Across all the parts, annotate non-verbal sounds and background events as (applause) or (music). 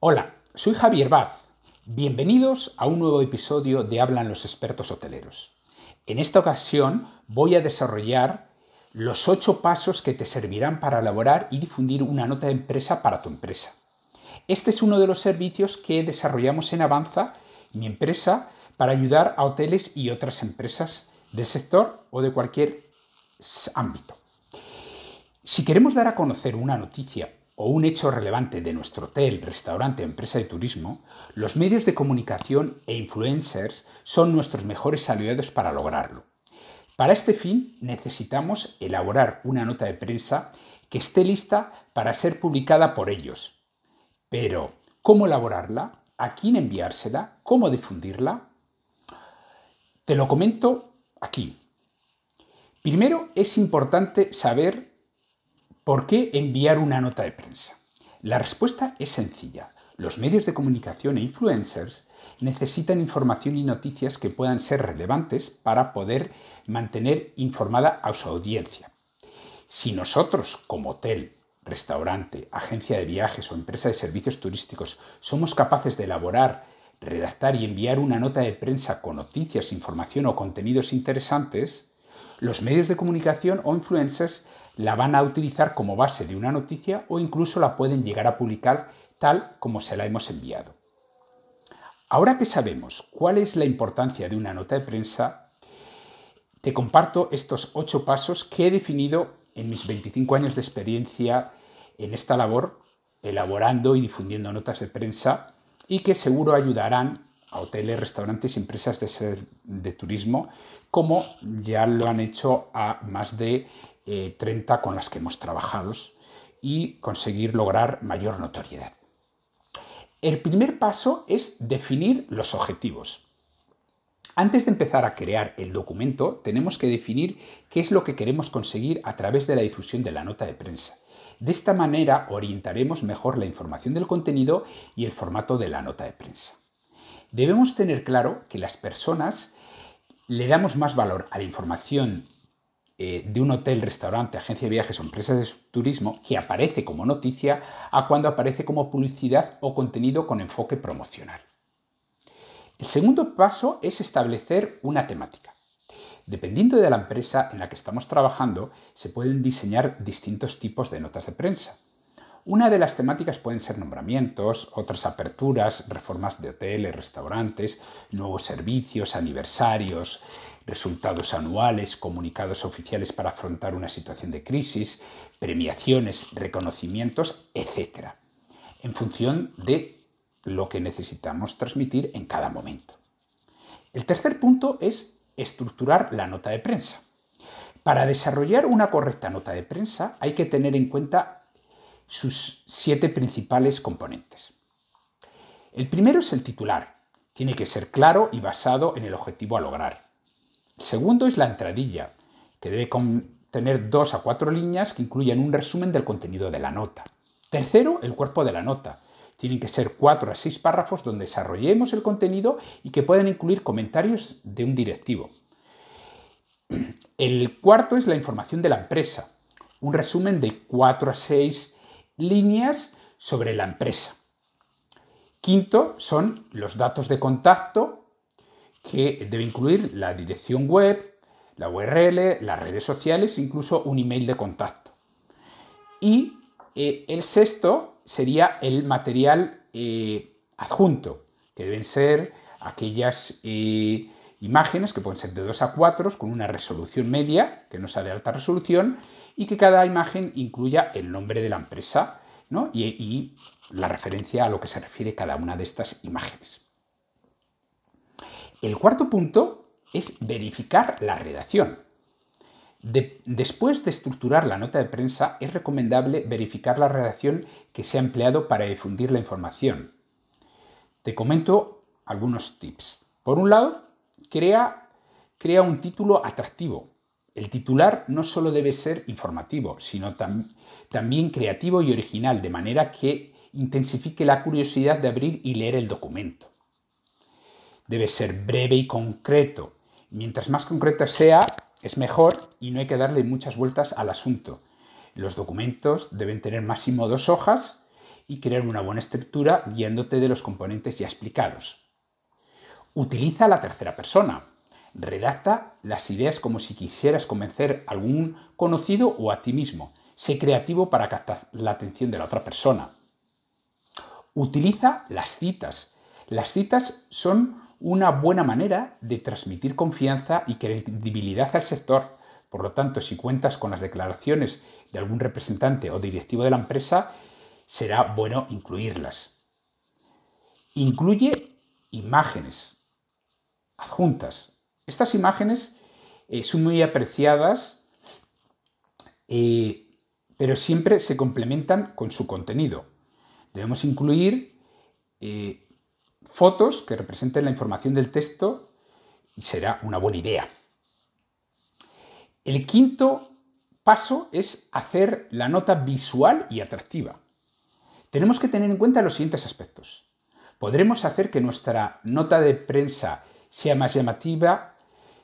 Hola, soy Javier Baz. Bienvenidos a un nuevo episodio de Hablan los expertos hoteleros. En esta ocasión voy a desarrollar los ocho pasos que te servirán para elaborar y difundir una nota de empresa para tu empresa. Este es uno de los servicios que desarrollamos en Avanza, mi empresa, para ayudar a hoteles y otras empresas del sector o de cualquier ámbito. Si queremos dar a conocer una noticia o un hecho relevante de nuestro hotel, restaurante o empresa de turismo, los medios de comunicación e influencers son nuestros mejores aliados para lograrlo. Para este fin necesitamos elaborar una nota de prensa que esté lista para ser publicada por ellos. Pero, ¿cómo elaborarla? ¿A quién enviársela? ¿Cómo difundirla? Te lo comento aquí. Primero es importante saber ¿Por qué enviar una nota de prensa? La respuesta es sencilla. Los medios de comunicación e influencers necesitan información y noticias que puedan ser relevantes para poder mantener informada a su audiencia. Si nosotros, como hotel, restaurante, agencia de viajes o empresa de servicios turísticos, somos capaces de elaborar, redactar y enviar una nota de prensa con noticias, información o contenidos interesantes, los medios de comunicación o influencers la van a utilizar como base de una noticia o incluso la pueden llegar a publicar tal como se la hemos enviado. Ahora que sabemos cuál es la importancia de una nota de prensa, te comparto estos ocho pasos que he definido en mis 25 años de experiencia en esta labor, elaborando y difundiendo notas de prensa y que seguro ayudarán a hoteles, restaurantes y empresas de, de turismo, como ya lo han hecho a más de 30 eh, con las que hemos trabajado y conseguir lograr mayor notoriedad. El primer paso es definir los objetivos. Antes de empezar a crear el documento, tenemos que definir qué es lo que queremos conseguir a través de la difusión de la nota de prensa. De esta manera orientaremos mejor la información del contenido y el formato de la nota de prensa. Debemos tener claro que las personas le damos más valor a la información eh, de un hotel, restaurante, agencia de viajes o empresa de turismo que aparece como noticia a cuando aparece como publicidad o contenido con enfoque promocional. El segundo paso es establecer una temática. Dependiendo de la empresa en la que estamos trabajando, se pueden diseñar distintos tipos de notas de prensa. Una de las temáticas pueden ser nombramientos, otras aperturas, reformas de hoteles, restaurantes, nuevos servicios, aniversarios, resultados anuales, comunicados oficiales para afrontar una situación de crisis, premiaciones, reconocimientos, etc., en función de lo que necesitamos transmitir en cada momento. El tercer punto es estructurar la nota de prensa. Para desarrollar una correcta nota de prensa hay que tener en cuenta sus siete principales componentes. El primero es el titular. Tiene que ser claro y basado en el objetivo a lograr. Segundo es la entradilla, que debe contener dos a cuatro líneas que incluyan un resumen del contenido de la nota. Tercero, el cuerpo de la nota. Tienen que ser cuatro a seis párrafos donde desarrollemos el contenido y que puedan incluir comentarios de un directivo. El cuarto es la información de la empresa. Un resumen de cuatro a seis líneas sobre la empresa. Quinto son los datos de contacto que debe incluir la dirección web, la URL, las redes sociales, incluso un email de contacto. Y eh, el sexto sería el material eh, adjunto, que deben ser aquellas eh, imágenes que pueden ser de 2 a 4 con una resolución media, que no sea de alta resolución, y que cada imagen incluya el nombre de la empresa y la referencia a lo que se refiere cada una de estas imágenes. El cuarto punto es verificar la redacción. después de estructurar la nota de prensa, es recomendable verificar la redacción que se ha empleado para difundir la información. Te comento algunos tips. Por un lado, crea, crea un título atractivo. El titular no solo debe ser informativo, sino también creativo y original, de manera que intensifique la curiosidad de abrir y leer el documento debe ser breve y concreto. Mientras más concreta sea, es mejor y no hay que darle muchas vueltas al asunto. Los documentos deben tener máximo dos hojas y crear una buena estructura guiándote de los componentes ya explicados. Utiliza la tercera persona. Redacta las ideas como si quisieras convencer a algún conocido o a ti mismo. Sé creativo para captar la atención de la otra persona. Utiliza las citas. Las citas son una buena manera de transmitir confianza y credibilidad al sector. Por lo tanto, si cuentas con las declaraciones de algún representante o directivo de la empresa, será bueno incluirlas. Incluye imágenes adjuntas. Estas imágenes eh, son muy apreciadas, eh, pero siempre se complementan con su contenido. Debemos incluir eh, fotos que representen la información del texto y será una buena idea. El quinto paso es hacer la nota visual y atractiva. Tenemos que tener en cuenta los siguientes aspectos. Podremos hacer que nuestra nota de prensa sea más llamativa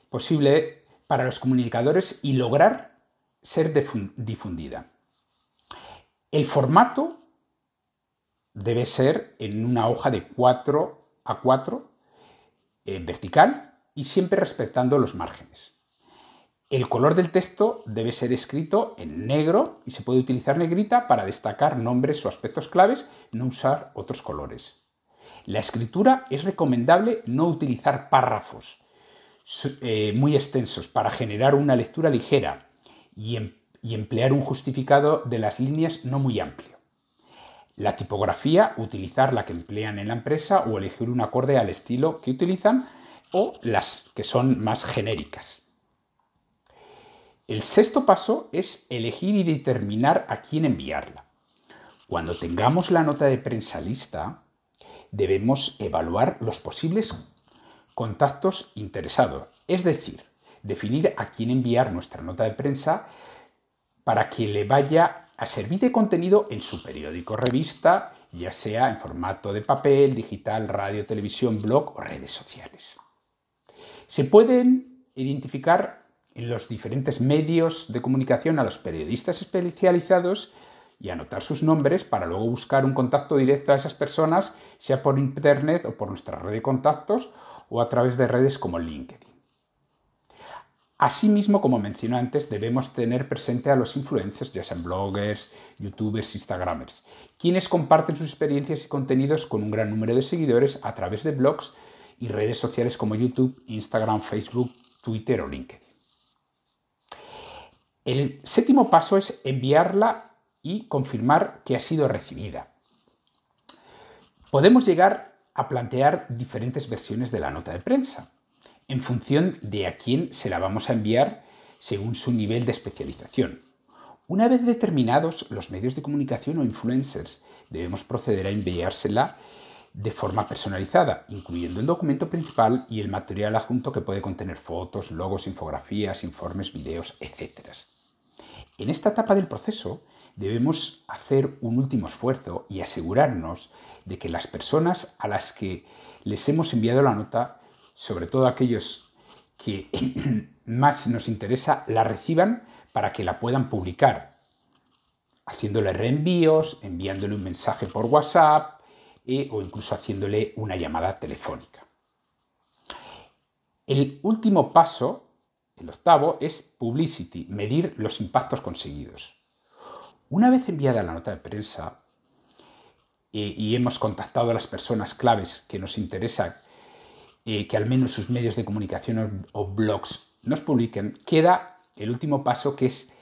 posible para los comunicadores y lograr ser difundida. El formato debe ser en una hoja de 4 a 4 eh, vertical y siempre respetando los márgenes. El color del texto debe ser escrito en negro y se puede utilizar negrita para destacar nombres o aspectos claves, no usar otros colores. La escritura es recomendable no utilizar párrafos eh, muy extensos para generar una lectura ligera y, em, y emplear un justificado de las líneas no muy amplio. La tipografía, utilizar la que emplean en la empresa o elegir un acorde al estilo que utilizan o las que son más genéricas. El sexto paso es elegir y determinar a quién enviarla. Cuando tengamos la nota de prensa lista, debemos evaluar los posibles contactos interesados, es decir, definir a quién enviar nuestra nota de prensa para que le vaya a servir de contenido en su periódico revista, ya sea en formato de papel, digital, radio, televisión, blog o redes sociales. Se pueden identificar en los diferentes medios de comunicación a los periodistas especializados y anotar sus nombres para luego buscar un contacto directo a esas personas, sea por internet o por nuestra red de contactos o a través de redes como LinkedIn. Asimismo, como mencioné antes, debemos tener presente a los influencers, ya sean bloggers, youtubers, instagramers, quienes comparten sus experiencias y contenidos con un gran número de seguidores a través de blogs y redes sociales como YouTube, Instagram, Facebook, Twitter o LinkedIn. El séptimo paso es enviarla y confirmar que ha sido recibida. Podemos llegar a plantear diferentes versiones de la nota de prensa en función de a quién se la vamos a enviar según su nivel de especialización. Una vez determinados los medios de comunicación o influencers, debemos proceder a enviársela de forma personalizada, incluyendo el documento principal y el material adjunto que puede contener fotos, logos, infografías, informes, videos, etc. En esta etapa del proceso debemos hacer un último esfuerzo y asegurarnos de que las personas a las que les hemos enviado la nota, sobre todo aquellos que (clears throat) más nos interesa, la reciban para que la puedan publicar, haciéndole reenvíos, enviándole un mensaje por WhatsApp eh, o incluso haciéndole una llamada telefónica. El último paso el octavo es publicity, medir los impactos conseguidos. Una vez enviada la nota de prensa eh, y hemos contactado a las personas claves que nos interesa que al menos sus medios de comunicación o, blogs nos publiquen, queda el último paso que es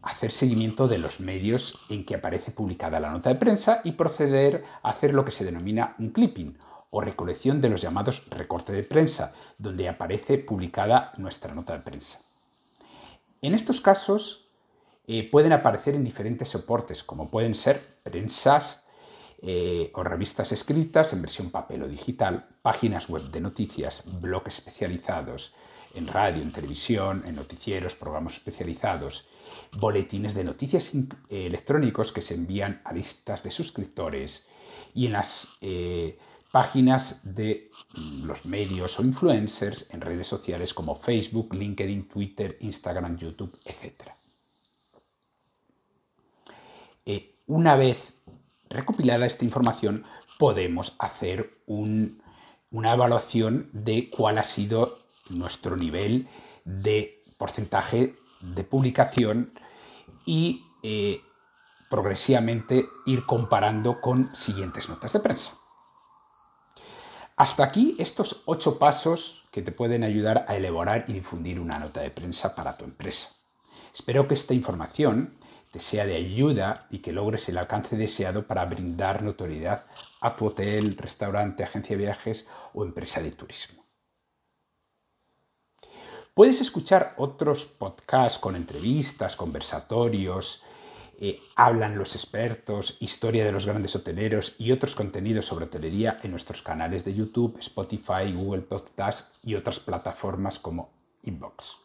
hacer seguimiento de los medios en que aparece publicada la nota de prensa y proceder a hacer lo que se denomina un clipping o recolección de los llamados recorte de prensa, donde aparece publicada nuestra nota de prensa. En estos casos eh, pueden aparecer en diferentes soportes, como pueden ser prensas eh, o revistas escritas en versión papel o digital, páginas web de noticias, blogs especializados en radio, en televisión, en noticieros, programas especializados, boletines de noticias eh, electrónicos que se envían a listas de suscriptores y en las páginas de los medios o influencers en redes sociales como Facebook, LinkedIn, Twitter, Instagram, YouTube, etc. Eh, una vez recopilada esta información, podemos hacer una evaluación de cuál ha sido nuestro nivel de porcentaje de publicación y eh, progresivamente ir comparando con siguientes notas de prensa. Hasta aquí estos ocho pasos que te pueden ayudar a elaborar y difundir una nota de prensa para tu empresa. Espero que esta información te sea de ayuda y que logres el alcance deseado para brindar notoriedad a tu hotel, restaurante, agencia de viajes o empresa de turismo. Puedes escuchar otros podcasts con entrevistas, conversatorios, eh, hablan los expertos, historia de los grandes hoteleros y otros contenidos sobre hotelería en nuestros canales de YouTube, Spotify, Google Podcasts y otras plataformas como Inbox.